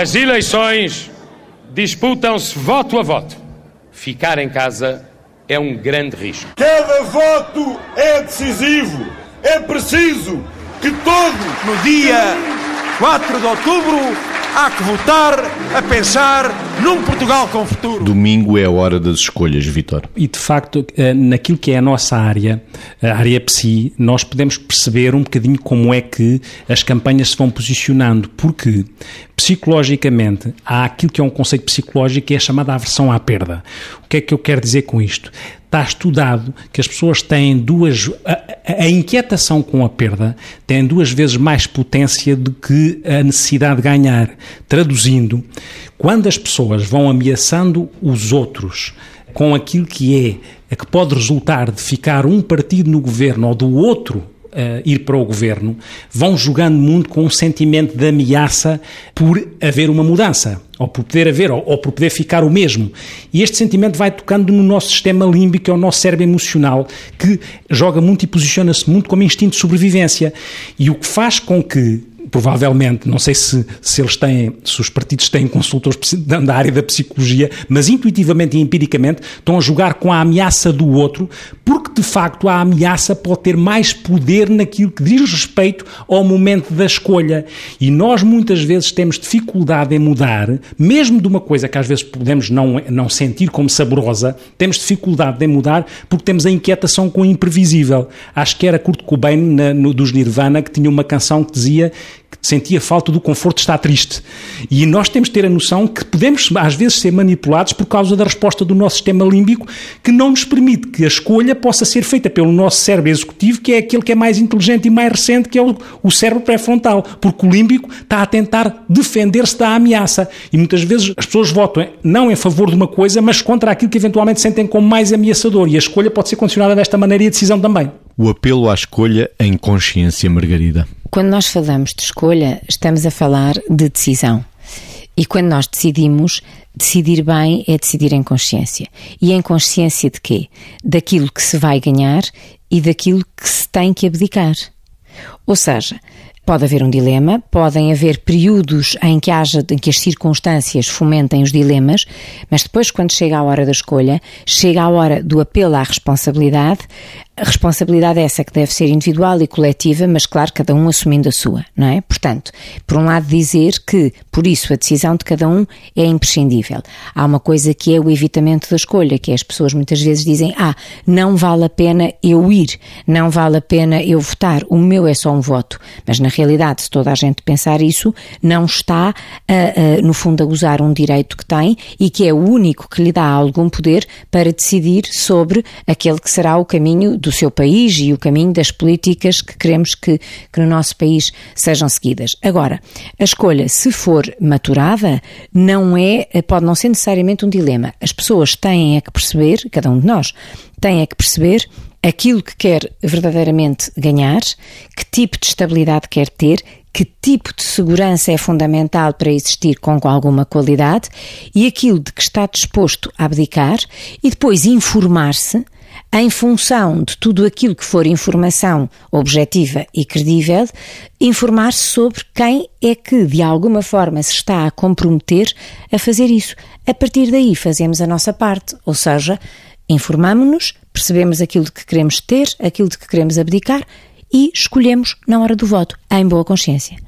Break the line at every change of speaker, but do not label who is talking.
As eleições disputam-se voto a voto. Ficar em casa é um grande risco.
Cada voto é decisivo. É preciso que todos,
no dia 4 de outubro, há que votar a pensar num Portugal com futuro.
Domingo é a hora das escolhas, Vitor.
E de facto, eh, naquilo que é a nossa área, a área PSI, nós podemos perceber um bocadinho como é que as campanhas se vão posicionando, porque psicologicamente há aquilo que é um conceito psicológico que é chamada aversão à perda. O que é que eu quero dizer com isto? Está estudado que as pessoas têm duas. A, a, inquietação com a perda tem duas vezes mais potência do que a necessidade de ganhar. Traduzindo, quando as pessoas vão ameaçando os outros com aquilo que é, que pode resultar de ficar um partido no governo ou do outro uh, ir para o governo, vão jogando muito com um sentimento de ameaça por haver uma mudança, ou por poder haver, ou, ou por poder ficar o mesmo. E este sentimento vai tocando no nosso sistema límbico, é o nosso cérebro emocional, que joga muito e posiciona-se muito como instinto de sobrevivência. E o que faz com que provavelmente, não sei se, se eles têm, se os partidos têm consultores da área da psicologia, mas intuitivamente e empiricamente estão a jogar com a ameaça do outro, porque de facto a ameaça pode ter mais poder naquilo que diz respeito ao momento da escolha. E nós muitas vezes temos dificuldade em mudar, mesmo de uma coisa que às vezes podemos não, não sentir como saborosa, temos dificuldade em mudar porque temos a inquietação com o imprevisível. Acho que era Kurt Cobain na, no, dos Nirvana que tinha uma canção que dizia sentia falta do conforto de estar triste. E nós temos de ter a noção que podemos, às vezes, ser manipulados por causa da resposta do nosso sistema límbico, que não nos permite que a escolha possa ser feita pelo nosso cérebro executivo, que é aquele que é mais inteligente e mais recente, que é o, o cérebro pré-frontal. Porque o límbico está a tentar defender-se da ameaça. E muitas vezes as pessoas votam não em favor de uma coisa, mas contra aquilo que eventualmente sentem como mais ameaçador. E a escolha pode ser condicionada desta maneira e a decisão também.
O apelo à escolha em consciência, Margarida.
Quando nós falamos de escolha, estamos a falar de decisão. E quando nós decidimos, decidir bem é decidir em consciência. E em consciência de quê? Daquilo que se vai ganhar e daquilo que se tem que abdicar. Ou seja, Pode haver um dilema, podem haver períodos em que haja, em que as circunstâncias fomentem os dilemas, mas depois, quando chega a hora da escolha, chega a hora do apelo à responsabilidade, a responsabilidade é essa que deve ser individual e coletiva, mas claro, cada um assumindo a sua, não é? Portanto, por um lado dizer que, por isso, a decisão de cada um é imprescindível. Há uma coisa que é o evitamento da escolha, que é as pessoas muitas vezes dizem, ah, não vale a pena eu ir, não vale a pena eu votar, o meu é só um voto. Mas na realidade, se toda a gente pensar isso, não está, a, a, no fundo, a usar um direito que tem e que é o único que lhe dá algum poder para decidir sobre aquele que será o caminho do seu país e o caminho das políticas que queremos que, que no nosso país sejam seguidas. Agora, a escolha, se for maturada, não é, pode não ser necessariamente um dilema. As pessoas têm é que perceber, cada um de nós, tem é que perceber aquilo que quer verdadeiramente ganhar, que tipo de estabilidade quer ter, que tipo de segurança é fundamental para existir com alguma qualidade e aquilo de que está disposto a abdicar e depois informar-se em função de tudo aquilo que for informação objetiva e credível, informar-se sobre quem é que de alguma forma se está a comprometer a fazer isso. A partir daí fazemos a nossa parte, ou seja, informamos-nos, percebemos aquilo de que queremos ter, aquilo de que queremos abdicar e escolhemos na hora do voto, em boa consciência.